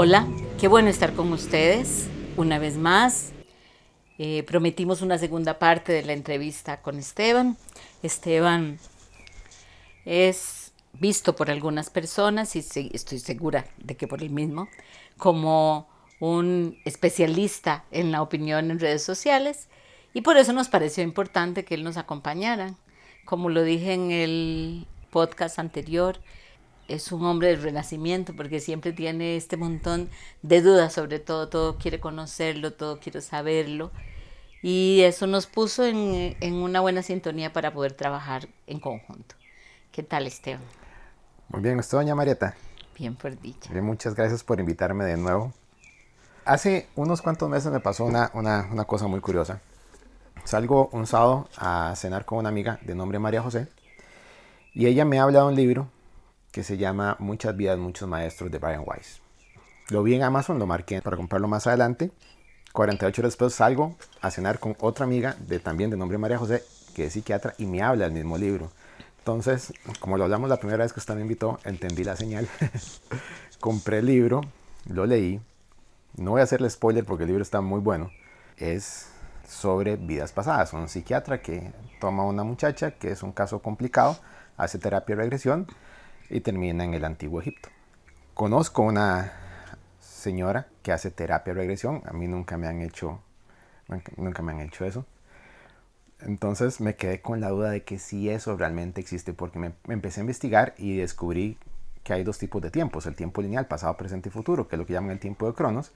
Hola, qué bueno estar con ustedes una vez más. Eh, prometimos una segunda parte de la entrevista con Esteban. Esteban es visto por algunas personas y estoy segura de que por el mismo como un especialista en la opinión en redes sociales y por eso nos pareció importante que él nos acompañara. Como lo dije en el podcast anterior, es un hombre del renacimiento porque siempre tiene este montón de dudas sobre todo, todo quiere conocerlo, todo quiere saberlo. Y eso nos puso en, en una buena sintonía para poder trabajar en conjunto. ¿Qué tal, Esteban? Muy bien, ¿usted, doña Marieta? Bien, por dicha. Bien, muchas gracias por invitarme de nuevo. Hace unos cuantos meses me pasó una, una, una cosa muy curiosa. Salgo un sábado a cenar con una amiga de nombre María José y ella me habla de un libro que se llama Muchas vidas, muchos maestros de Brian Weiss. Lo vi en Amazon, lo marqué para comprarlo más adelante. 48 horas después salgo a cenar con otra amiga de también de nombre María José, que es psiquiatra y me habla del mismo libro. Entonces, como lo hablamos la primera vez que usted me invitó, entendí la señal. Compré el libro, lo leí. No voy a hacerle spoiler porque el libro está muy bueno. Es sobre vidas pasadas. Un psiquiatra que toma a una muchacha, que es un caso complicado, hace terapia de regresión y termina en el antiguo Egipto. Conozco una señora que hace terapia de regresión, a mí nunca me han hecho, nunca me han hecho eso. Entonces me quedé con la duda de que si eso realmente existe, porque me, empecé a investigar y descubrí que hay dos tipos de tiempos, el tiempo lineal, pasado, presente y futuro, que es lo que llaman el tiempo de Cronos,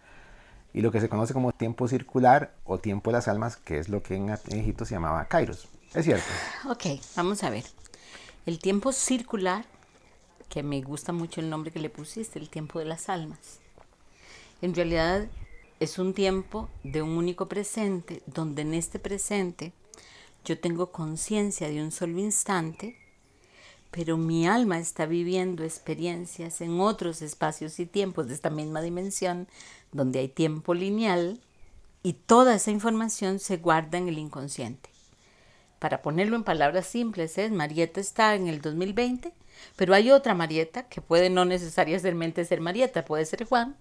y lo que se conoce como tiempo circular o tiempo de las almas, que es lo que en Egipto se llamaba Kairos. ¿Es cierto? Ok, vamos a ver. El tiempo circular que me gusta mucho el nombre que le pusiste, el tiempo de las almas. En realidad es un tiempo de un único presente, donde en este presente yo tengo conciencia de un solo instante, pero mi alma está viviendo experiencias en otros espacios y tiempos de esta misma dimensión, donde hay tiempo lineal, y toda esa información se guarda en el inconsciente. Para ponerlo en palabras simples, es Marieta está en el 2020 pero hay otra Marieta, que puede no necesariamente ser Marieta, puede ser Juan,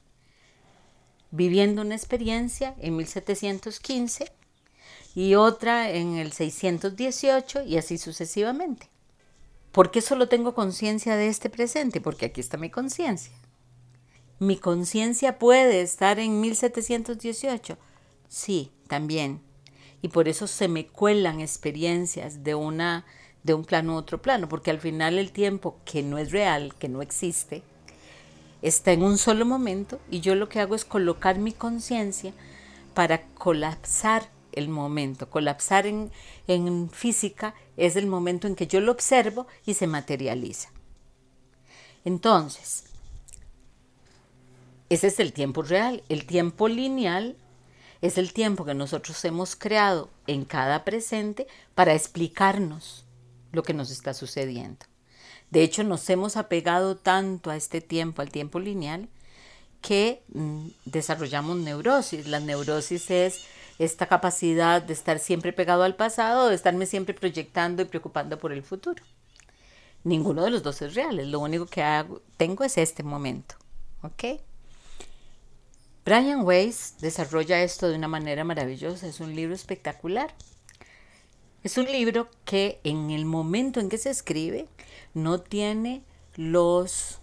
viviendo una experiencia en 1715 y otra en el 618 y así sucesivamente. ¿Por qué solo tengo conciencia de este presente? Porque aquí está mi conciencia. ¿Mi conciencia puede estar en 1718? Sí, también. Y por eso se me cuelan experiencias de una de un plano a otro plano, porque al final el tiempo que no es real, que no existe, está en un solo momento y yo lo que hago es colocar mi conciencia para colapsar el momento. Colapsar en, en, física es el momento en que yo lo observo y se materializa. Entonces, ese es el tiempo real. El tiempo lineal es el tiempo que nosotros hemos creado en cada presente para explicarnos lo que nos está sucediendo. De hecho, nos hemos apegado tanto a este tiempo, al tiempo lineal, que mm, desarrollamos neurosis. La neurosis es esta capacidad de estar siempre pegado al pasado, de estarme siempre proyectando y preocupando por el futuro. Ninguno de los dos es real, lo único que tengo es este momento. ¿Ok? Brian Weiss desarrolla esto de una manera maravillosa, es un libro espectacular. Es un libro que en el momento en que se escribe no tiene los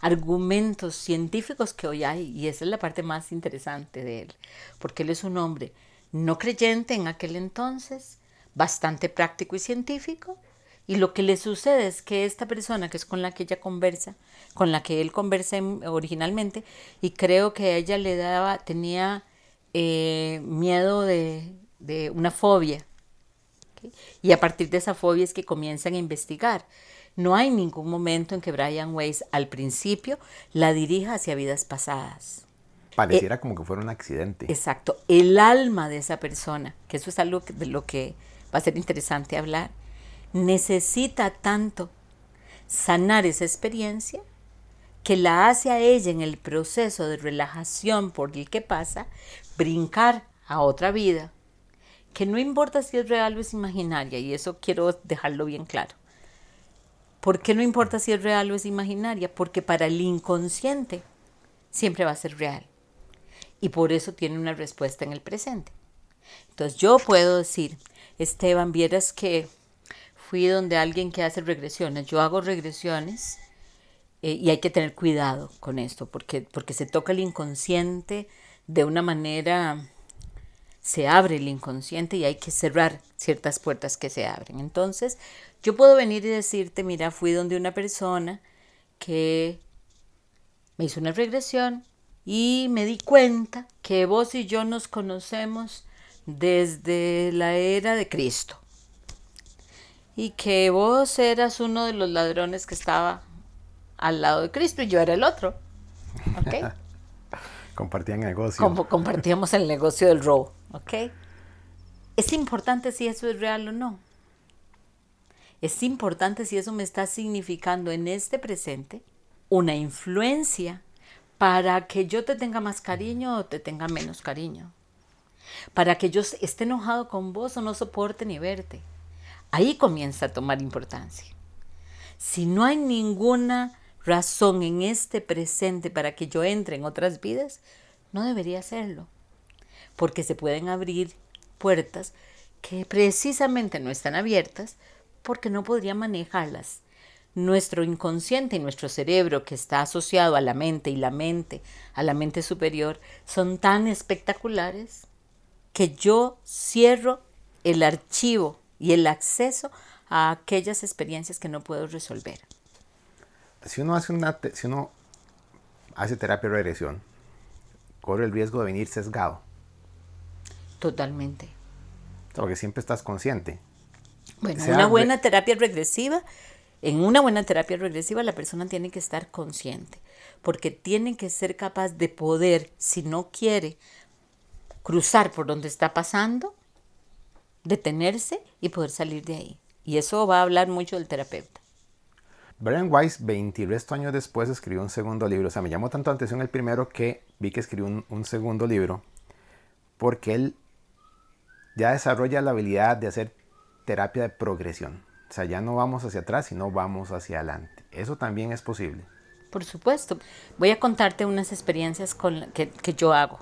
argumentos científicos que hoy hay y esa es la parte más interesante de él, porque él es un hombre no creyente en aquel entonces, bastante práctico y científico, y lo que le sucede es que esta persona que es con la que ella conversa, con la que él conversa originalmente, y creo que ella le daba, tenía eh, miedo de, de una fobia y a partir de esa fobia es que comienzan a investigar. No hay ningún momento en que Brian Weiss al principio la dirija hacia vidas pasadas. Pareciera eh, como que fuera un accidente. Exacto. El alma de esa persona, que eso es algo de lo que va a ser interesante hablar, necesita tanto sanar esa experiencia que la hace a ella en el proceso de relajación por el que pasa, brincar a otra vida que no importa si es real o es imaginaria, y eso quiero dejarlo bien claro. ¿Por qué no importa si es real o es imaginaria? Porque para el inconsciente siempre va a ser real. Y por eso tiene una respuesta en el presente. Entonces yo puedo decir, Esteban, vieras que fui donde alguien que hace regresiones. Yo hago regresiones eh, y hay que tener cuidado con esto porque, porque se toca el inconsciente de una manera, se abre el inconsciente y hay que cerrar ciertas puertas que se abren. Entonces, yo puedo venir y decirte, mira, fui donde una persona que me hizo una regresión y me di cuenta que vos y yo nos conocemos desde la era de Cristo y que vos eras uno de los ladrones que estaba al lado de Cristo y yo era el otro. Compartían negocio. Como compartíamos el negocio del robo. ¿Ok? Es importante si eso es real o no. Es importante si eso me está significando en este presente una influencia para que yo te tenga más cariño o te tenga menos cariño. Para que yo esté enojado con vos o no soporte ni verte. Ahí comienza a tomar importancia. Si no hay ninguna razón en este presente para que yo entre en otras vidas, no debería hacerlo. Porque se pueden abrir puertas que precisamente no están abiertas porque no podría manejarlas. Nuestro inconsciente y nuestro cerebro, que está asociado a la mente y la mente, a la mente superior, son tan espectaculares que yo cierro el archivo y el acceso a aquellas experiencias que no puedo resolver. Si uno hace, una, si uno hace terapia de regresión, corre el riesgo de venir sesgado. Totalmente. Porque siempre estás consciente. Bueno, una buena terapia regresiva, en una buena terapia regresiva la persona tiene que estar consciente, porque tiene que ser capaz de poder, si no quiere cruzar por donde está pasando, detenerse y poder salir de ahí. Y eso va a hablar mucho del terapeuta. Brian Weiss, 20 años después, escribió un segundo libro. O sea, me llamó tanto la atención el primero que vi que escribió un, un segundo libro porque él ya desarrolla la habilidad de hacer terapia de progresión. O sea, ya no vamos hacia atrás, sino vamos hacia adelante. Eso también es posible. Por supuesto. Voy a contarte unas experiencias con, que, que yo hago.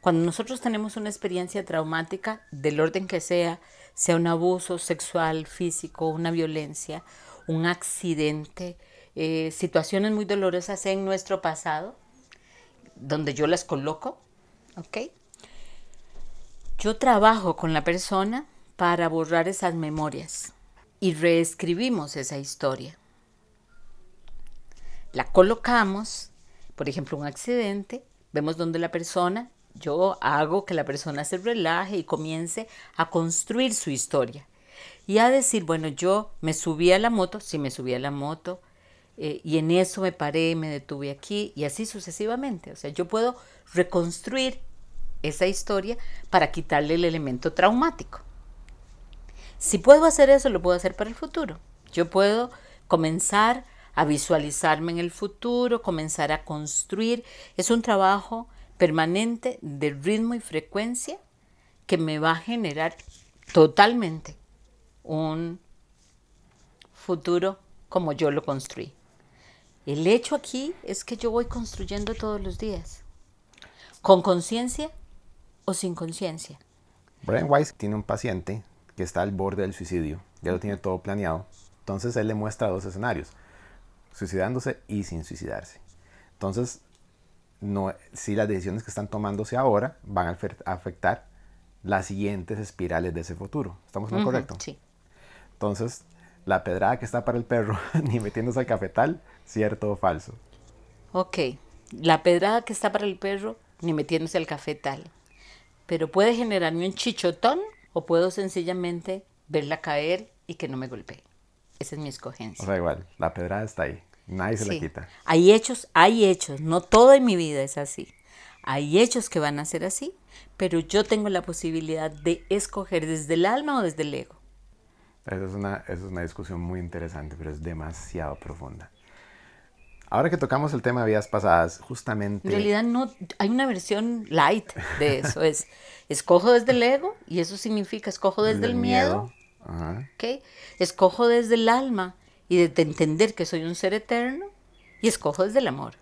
Cuando nosotros tenemos una experiencia traumática, del orden que sea, sea un abuso sexual, físico, una violencia, un accidente, eh, situaciones muy dolorosas en nuestro pasado, donde yo las coloco, ¿ok? Yo trabajo con la persona para borrar esas memorias y reescribimos esa historia. La colocamos, por ejemplo, un accidente, vemos donde la persona, yo hago que la persona se relaje y comience a construir su historia y a decir, bueno, yo me subí a la moto, sí me subí a la moto, eh, y en eso me paré, me detuve aquí, y así sucesivamente. O sea, yo puedo reconstruir esa historia para quitarle el elemento traumático. Si puedo hacer eso, lo puedo hacer para el futuro. Yo puedo comenzar a visualizarme en el futuro, comenzar a construir. Es un trabajo permanente de ritmo y frecuencia que me va a generar totalmente un futuro como yo lo construí. El hecho aquí es que yo voy construyendo todos los días, con conciencia o sin conciencia. Brian Weiss tiene un paciente que está al borde del suicidio, ya lo tiene todo planeado. Entonces él le muestra dos escenarios, suicidándose y sin suicidarse. Entonces, no, si las decisiones que están tomándose ahora van a afectar las siguientes espirales de ese futuro. ¿Estamos en lo correcto? Sí. Entonces, la pedrada que está para el perro, ni metiéndose al cafetal, cierto o falso. Ok, la pedrada que está para el perro, ni metiéndose al cafetal. Pero puede generarme un chichotón o puedo sencillamente verla caer y que no me golpee. Esa es mi escogencia. O sea, igual, la pedrada está ahí, nadie se la quita. Hay hechos, hay hechos, no todo en mi vida es así. Hay hechos que van a ser así, pero yo tengo la posibilidad de escoger desde el alma o desde el ego. Esa es, una, es una discusión muy interesante, pero es demasiado profunda. Ahora que tocamos el tema de vidas pasadas, justamente... En realidad no, hay una versión light de eso, es escojo desde el ego y eso significa escojo desde, el miedo, escojo desde el alma y de entender que soy un ser eterno y escojo desde el amor.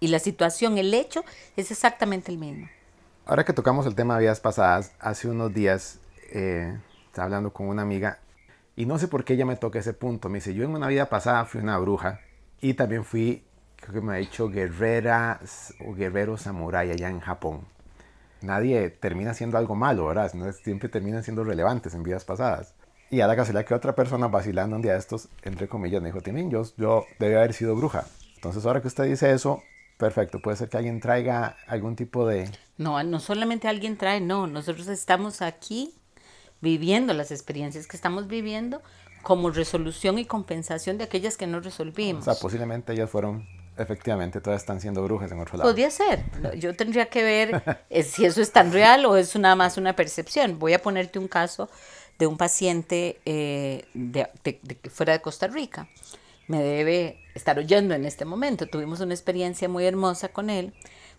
Y la situación, el hecho, es exactamente el mismo. Ahora que tocamos el tema de vidas pasadas, hace unos días eh, estaba hablando con una amiga y no sé por qué ella me toca ese punto. Me dice, yo en una vida pasada fui una bruja y también fui, creo que me ha dicho, guerrera o guerrero samurái allá en Japón. Nadie termina siendo algo malo, ¿verdad? Siempre terminan siendo relevantes en vidas pasadas. Y a la casualidad que otra persona vacilando un día de estos, entre comillas, me dijo, Timín, yo, yo debe haber sido bruja. Entonces ahora que usted dice eso, perfecto, puede ser que alguien traiga algún tipo de... No, no solamente alguien trae, no, nosotros estamos aquí viviendo las experiencias que estamos viviendo como resolución y compensación de aquellas que no resolvimos. O sea, posiblemente ellas fueron, efectivamente, todas están siendo brujas en otro lado. Podría ser. Yo tendría que ver eh, si eso es tan real o es nada más una percepción. Voy a ponerte un caso de un paciente eh, de, fuera de Costa Rica. Me debe estar oyendo en este momento. Tuvimos una experiencia muy hermosa con él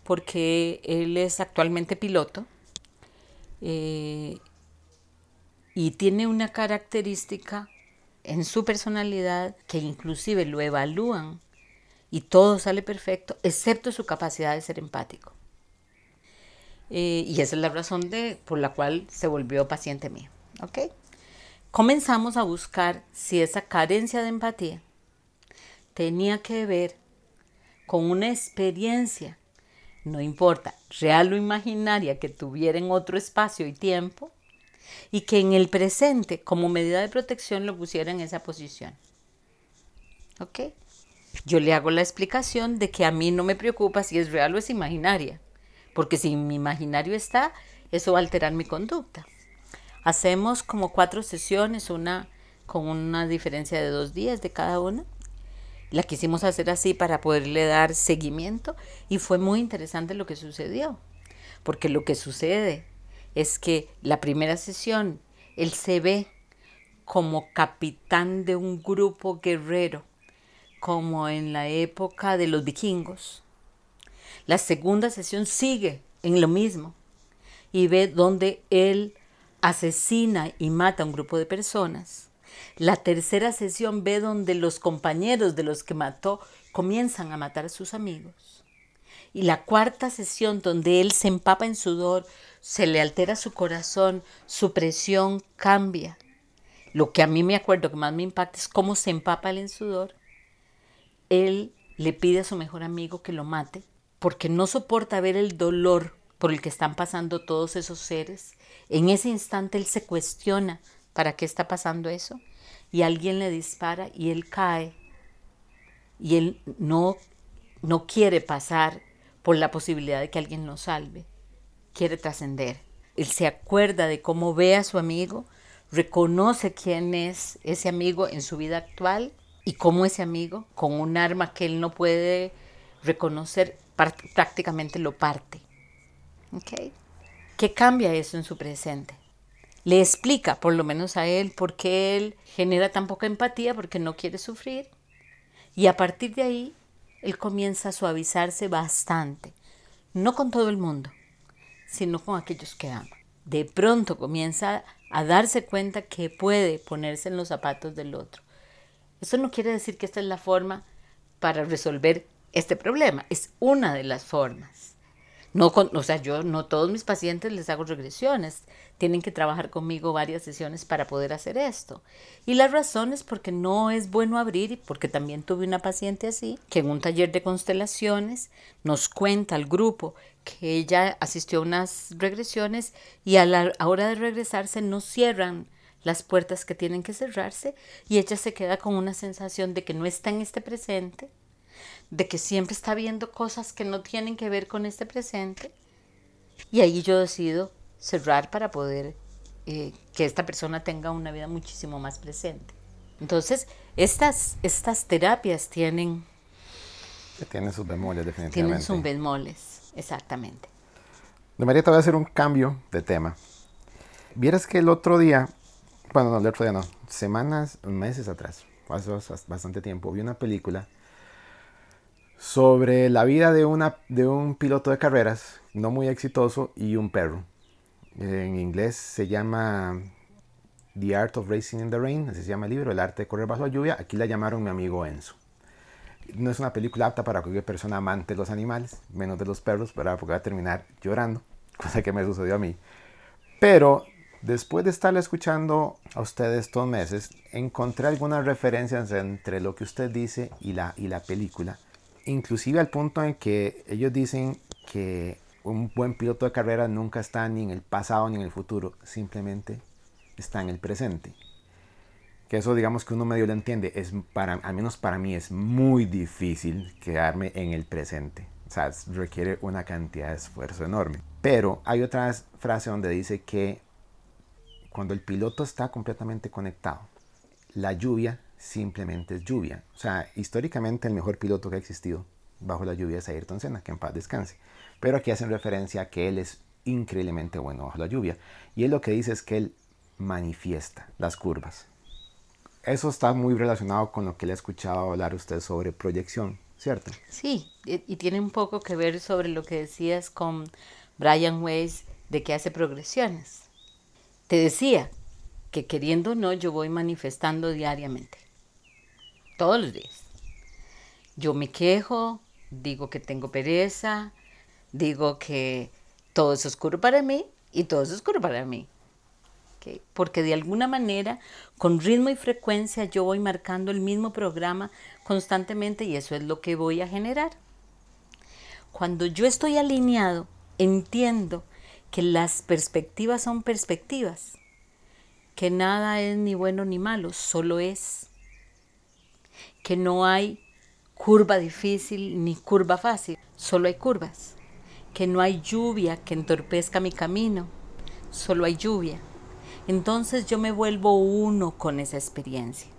porque él es actualmente piloto eh, y tiene una característica en su personalidad que inclusive lo evalúan y todo sale perfecto, excepto su capacidad de ser empático. Eh, y esa es la razón de, por la cual se volvió paciente mío. ¿ok? Comenzamos a buscar si esa carencia de empatía tenía que ver con una experiencia, no importa, real o imaginaria, que tuviera en otro espacio y tiempo, y que en el presente, como medida de protección, lo pusiera en esa posición. ¿Ok? Yo le hago la explicación de que a mí no me preocupa si es real o es imaginaria, porque si mi imaginario está, eso va a alterar mi conducta. Hacemos como cuatro sesiones, una con una diferencia de dos días de cada una. La quisimos hacer así para poderle dar seguimiento y fue muy interesante lo que sucedió, porque lo que sucede es que la primera sesión él se ve como capitán de un grupo guerrero, como en la época de los vikingos. La segunda sesión sigue en lo mismo y ve donde él asesina y mata a un grupo de personas. La tercera sesión ve donde los compañeros de los que mató comienzan a matar a sus amigos. Y la cuarta sesión donde él se empapa en sudor, se le altera su corazón, su presión cambia. Lo que a mí me acuerdo que más me impacta es cómo se empapa él en sudor. Él le pide a su mejor amigo que lo mate porque no soporta ver el dolor por el que están pasando todos esos seres. En ese instante él se cuestiona para qué está pasando eso y alguien le dispara y él cae y él no, no quiere pasar por la posibilidad de que alguien lo salve quiere trascender. Él se acuerda de cómo ve a su amigo, reconoce quién es ese amigo en su vida actual y cómo ese amigo, con un arma que él no puede reconocer, prácticamente lo parte. ¿Okay? ¿Qué cambia eso en su presente? Le explica, por lo menos a él, por qué él genera tan poca empatía, porque no quiere sufrir. Y a partir de ahí, él comienza a suavizarse bastante. No con todo el mundo, sino con aquellos que ama. De pronto comienza a darse cuenta que puede ponerse en los zapatos del otro. Eso no quiere decir que esta es la forma para resolver este problema, es una de las formas. No o sea, yo no todos mis pacientes les hago regresiones, tienen que trabajar conmigo varias sesiones para poder hacer esto. Y la razón es porque no es bueno abrir, y porque también tuve una paciente así, que en un taller de constelaciones nos cuenta al grupo que ella asistió a unas regresiones y a la hora de regresarse no cierran las puertas que tienen que cerrarse y ella se queda con una sensación de que no está en este presente de que siempre está viendo cosas que no tienen que ver con este presente. Y ahí yo decido cerrar para poder eh, que esta persona tenga una vida muchísimo más presente. Entonces, estas, estas terapias tienen... Tienen sus bemoles, definitivamente. Tienen sus bemoles, exactamente. De María, te voy a hacer un cambio de tema. Vieras que el otro día, bueno, no, el otro día no, semanas, meses atrás, hace bastante tiempo, vi una película sobre la vida de, una, de un piloto de carreras no muy exitoso y un perro. En inglés se llama The Art of Racing in the Rain, así se llama el libro, El arte de correr bajo la lluvia. Aquí la llamaron mi amigo Enzo. no es una película apta para cualquier persona amante de los animales, menos de los perros, ¿verdad? porque va a terminar llorando, cosa que me sucedió a mí. Pero después de estar escuchando a ustedes estos meses, encontré algunas referencias entre lo que usted dice y la, y la película, inclusive al punto en que ellos dicen que un buen piloto de carrera nunca está ni en el pasado ni en el futuro, simplemente está en el presente. Que eso digamos que uno medio lo entiende, es para, al menos para mí es muy difícil quedarme en el presente. O sea, requiere una cantidad de esfuerzo enorme. Pero hay otra frase donde dice que cuando el piloto está completamente conectado, la lluvia simplemente es lluvia. O sea, históricamente el mejor piloto que ha existido bajo la lluvia es Ayrton Senna, que en paz descanse. Pero aquí hacen referencia a que él es increíblemente bueno bajo la lluvia. Y él lo que dice es que él manifiesta las curvas. Eso está muy relacionado con lo que le he escuchado hablar usted sobre proyección, ¿cierto? Sí, y, tiene un poco que ver sobre lo que decías con Brian Weiss de que hace progresiones. Te decía que queriendo o no, yo voy manifestando diariamente, todos los días. Yo me quejo, digo que tengo pereza, digo que todo es oscuro para mí y todo es oscuro para mí porque de alguna manera, con ritmo y frecuencia, yo voy marcando el mismo programa constantemente y eso es lo que voy a generar. Cuando yo estoy alineado, entiendo que las perspectivas son perspectivas, que nada es ni bueno ni malo, solo es, que no hay curva difícil ni curva fácil, solo hay curvas, que no hay lluvia que entorpezca mi camino, solo hay lluvia entonces yo me vuelvo uno con esa experiencia.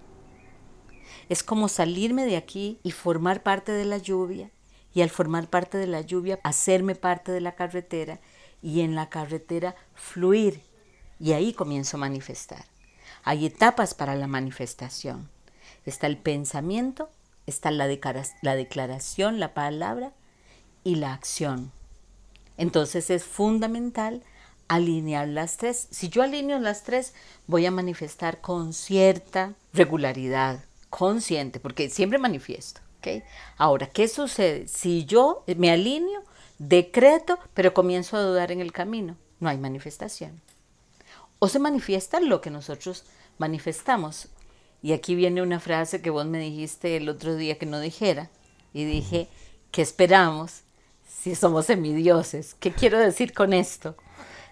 Es como salirme de aquí y formar parte de la lluvia y al formar parte de la lluvia hacerme parte de la carretera y en la carretera fluir y ahí comienzo a manifestar. Hay etapas para la manifestación. Está el pensamiento, está la, declaración, la palabra y la acción. Entonces es fundamental alinear las tres. Si yo alineo las tres, voy a manifestar con cierta regularidad, consciente, porque siempre manifiesto. ¿okay? Ahora, ¿qué sucede? Si yo me alineo, decreto, pero comienzo a dudar en el camino, no hay manifestación. O se manifiesta lo que nosotros manifestamos. Y aquí viene una frase que vos me dijiste el otro día que no dijera. Y dije, ¿qué esperamos si somos semidioses? ¿Qué quiero decir con esto?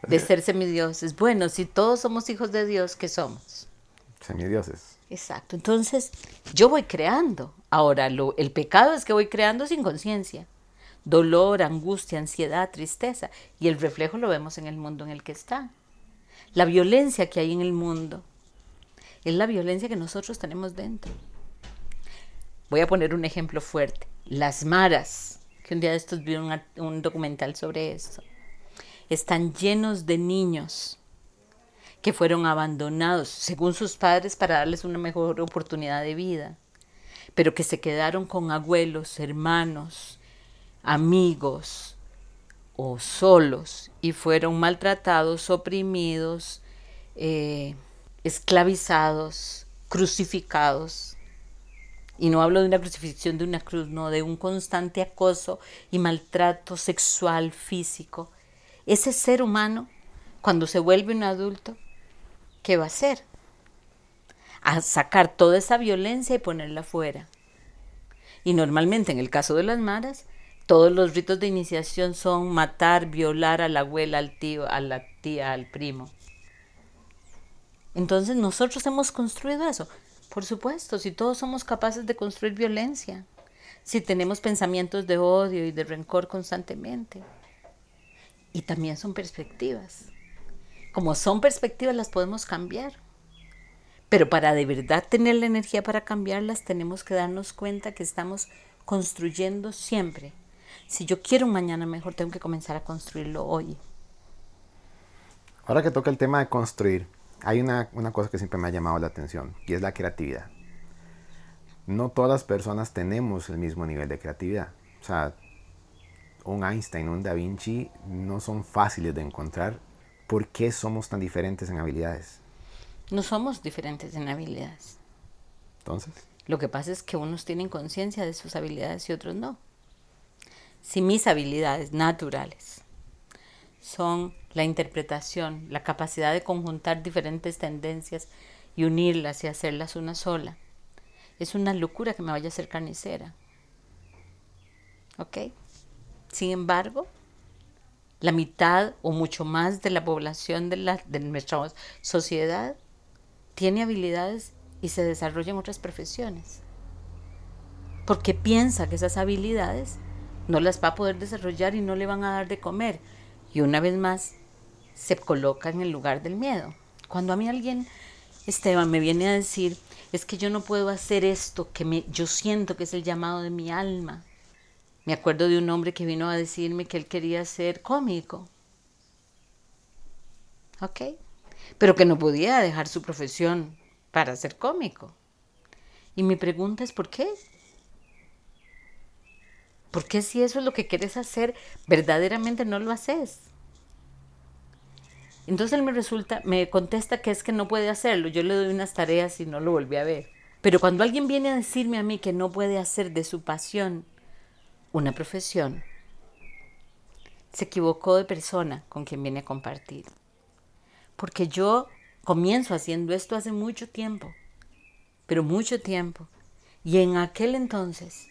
de ser semidioses. Bueno, si todos somos hijos de Dios, ¿qué somos? Semidioses. Exacto. Entonces, yo voy creando. Ahora, lo, el pecado es que voy creando sin conciencia. Dolor, angustia, ansiedad, tristeza. Y el reflejo lo vemos en el mundo en el que está. La violencia que hay en el mundo es la violencia que nosotros tenemos dentro. Voy a poner un ejemplo fuerte. Las maras, que un día de estos vi un, documental sobre esto están llenos de niños que fueron abandonados según sus padres para darles una mejor oportunidad de vida, pero que se quedaron con abuelos, hermanos, amigos o solos y fueron maltratados, oprimidos, eh, esclavizados, crucificados. Y no hablo de una crucifixión de una cruz, no, de un constante acoso y maltrato sexual, físico ese ser humano, cuando se vuelve un adulto, ¿qué va a hacer? A sacar toda esa violencia y ponerla fuera. Y normalmente en el caso de las maras, todos los ritos de iniciación son matar, violar a la abuela, al tío, a la tía, al primo. Entonces nosotros hemos construido eso. Por supuesto, si todos somos capaces de construir violencia, si tenemos pensamientos de odio y de rencor constantemente. Y también son perspectivas. Como son perspectivas las podemos cambiar. Pero para de verdad tener la energía para cambiarlas tenemos que darnos cuenta que estamos construyendo siempre. Si yo quiero un mañana mejor, tengo que comenzar a construirlo hoy. Ahora que toca el tema de construir, hay una, una cosa que siempre me ha llamado la atención y es la creatividad. No todas las personas tenemos el mismo nivel de creatividad. O sea, un Einstein, un Da Vinci, no son fáciles de encontrar. ¿Por qué somos tan diferentes en habilidades? No somos diferentes en habilidades. Entonces. Lo que pasa es que unos tienen conciencia de sus habilidades y otros no. Si mis habilidades naturales son la interpretación, la capacidad de conjuntar diferentes tendencias y unirlas y hacerlas una sola, es una locura que me vaya a hacer carnicera. ¿Ok? Sin embargo, la mitad o mucho más de la población de, la, de nuestra sociedad tiene habilidades y se desarrolla en otras profesiones. Porque piensa que esas habilidades no las va a poder desarrollar y no le van a dar de comer. Y una vez más se coloca en el lugar del miedo. Cuando a mí alguien, Esteban, me viene a decir, es que yo no puedo hacer esto que me, yo siento que es el llamado de mi alma. Me acuerdo de un hombre que vino a decirme que él quería ser cómico. ¿Ok? Pero que no podía dejar su profesión para ser cómico. Y mi pregunta es, ¿por qué? ¿Por qué si eso es lo que quieres hacer, verdaderamente no lo haces? Entonces él me resulta, me contesta que es que no puede hacerlo. Yo le doy unas tareas y no lo volví a ver. Pero cuando alguien viene a decirme a mí que no puede hacer de su pasión una profesión, se equivocó de persona con quien viene a compartir. Porque yo comienzo haciendo esto hace mucho tiempo, pero mucho tiempo. Y en aquel entonces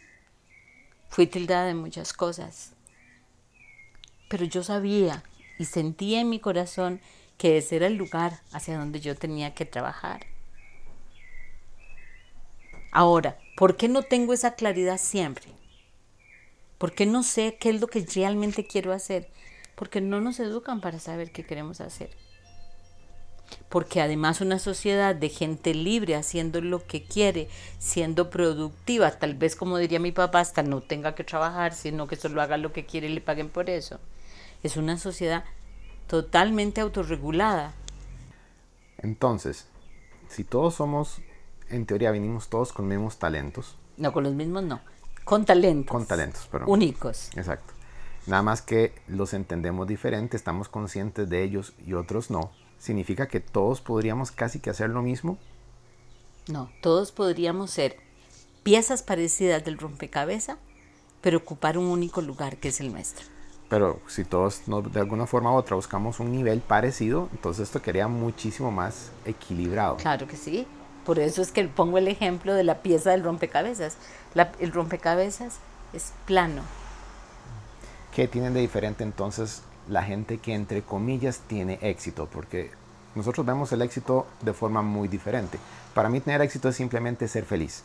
fui tildada de muchas cosas. Pero yo sabía y sentía en mi corazón que ese era el lugar hacia donde yo tenía que trabajar. Ahora, ¿por qué no tengo esa claridad siempre? ¿Por qué no sé qué es lo que realmente quiero hacer? Porque no nos educan para saber qué queremos hacer. Porque además una sociedad de gente libre haciendo lo que quiere, siendo productiva, tal vez como diría mi papá, hasta no tenga que trabajar, sino que solo haga lo que quiere y le paguen por eso es una sociedad totalmente autorregulada. Entonces, si todos somos, en teoría venimos todos con los mismos talentos. No, con los mismos no. Con talentos. Con talentos, pero. Únicos. Exacto. Nada más que los entendemos diferente, estamos conscientes de ellos y otros no. ¿Significa que todos podríamos casi que hacer lo mismo? No, todos podríamos ser piezas parecidas del rompecabezas, pero ocupar un único lugar que es el nuestro. Pero si todos de alguna forma u otra buscamos un nivel parecido, entonces esto quedaría muchísimo más equilibrado. Claro que sí. Por eso es que pongo el ejemplo de la pieza del rompecabezas. el rompecabezas es plano. ¿Qué tienen de diferente entonces la gente que entre comillas tiene éxito? Porque nosotros vemos el éxito de forma muy diferente. Para mí tener éxito es simplemente ser feliz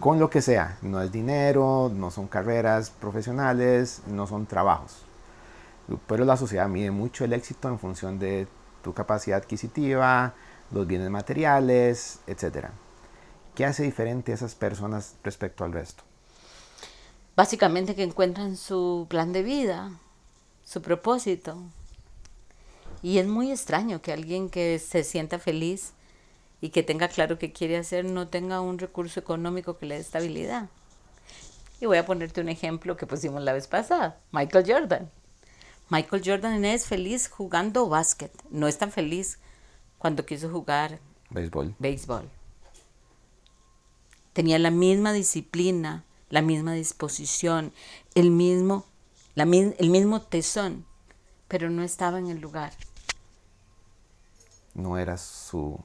con lo que sea. No es dinero, no son carreras profesionales, no son trabajos. Pero la sociedad mide mucho el éxito en función de tu capacidad adquisitiva, los bienes materiales, etc. ¿Qué hace diferente a esas personas respecto al resto? Básicamente que encuentran su plan de vida, su propósito. Y es muy extraño que alguien que se sienta feliz y que tenga claro qué quiere hacer, no tenga un recurso económico que le dé estabilidad. Y voy a ponerte un ejemplo que pusimos la vez pasada, Michael Jordan. Michael Jordan es feliz jugando básquet, no es tan feliz cuando quiso jugar béisbol. béisbol. Tenía la misma disciplina, la misma disposición, el mismo, la, el mismo tesón, pero no estaba en el lugar. No era su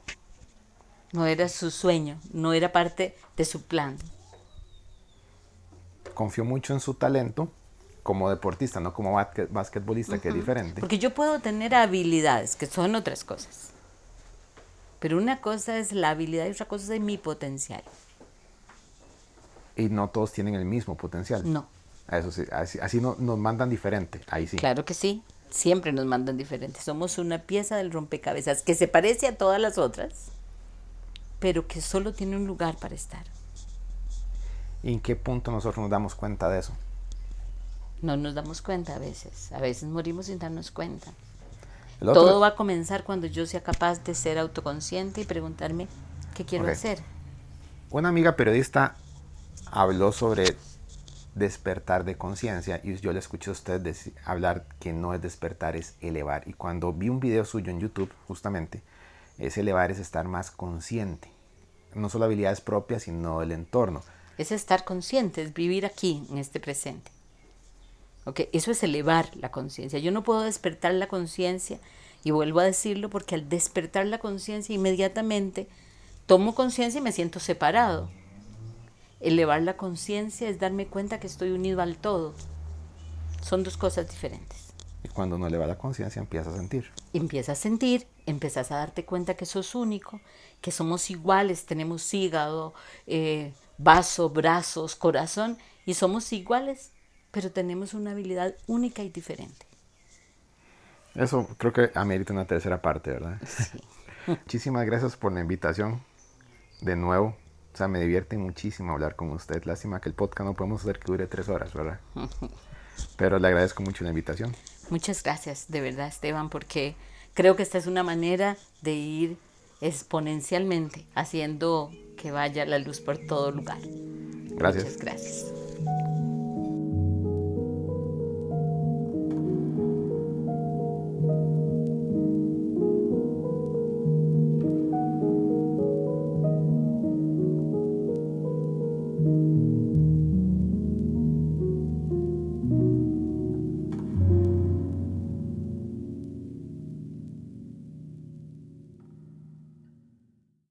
no era su sueño, no era parte de su plan. Confió mucho en su talento como deportista, no como basquetbolista, que es diferente. Porque yo puedo tener habilidades, que son otras cosas. Pero una cosa es la habilidad y otra cosa es mi potencial. Y no todos tienen el mismo potencial. No. Eso sí, así, así no, nos mandan diferente, ahí sí. Claro que sí, siempre nos mandan diferente. Somos una pieza del rompecabezas que se parece a todas las otras, pero que solo tiene un lugar para estar. ¿Y en qué punto nosotros nos damos cuenta de eso? No nos damos cuenta a veces. A veces morimos sin darnos cuenta. Todo va a comenzar cuando yo sea capaz de ser autoconsciente y preguntarme qué quiero hacer. Una amiga periodista habló sobre despertar de conciencia y yo le escuché a usted hablar que no es despertar, es elevar. Y cuando vi un video suyo en YouTube, justamente, es elevar, es estar más consciente no solo habilidades propias, sino el entorno. Es estar consciente, es vivir aquí, en este presente. Okay, eso es elevar la conciencia. Yo no puedo despertar la conciencia, y vuelvo a decirlo, porque al despertar la conciencia inmediatamente tomo conciencia y me siento separado. Elevar la conciencia es darme cuenta que estoy unido al todo. Son dos cosas diferentes. Y cuando uno eleva la conciencia empieza a sentir. Empieza a sentir, empiezas a darte cuenta que sos único, que somos iguales, tenemos hígado, eh, vaso, brazos, corazón, y somos iguales, pero tenemos una habilidad única y diferente. Eso creo que amerita una tercera parte, ¿verdad? Sí. Muchísimas gracias por la invitación. De nuevo, o sea, me divierte muchísimo hablar con usted. Lástima que el podcast no podemos hacer que dure tres horas, ¿verdad? Pero le agradezco mucho la invitación. Muchas gracias, de verdad, Esteban, porque creo que esta es una manera de ir exponencialmente haciendo que vaya la luz por todo lugar. Gracias. Muchas gracias.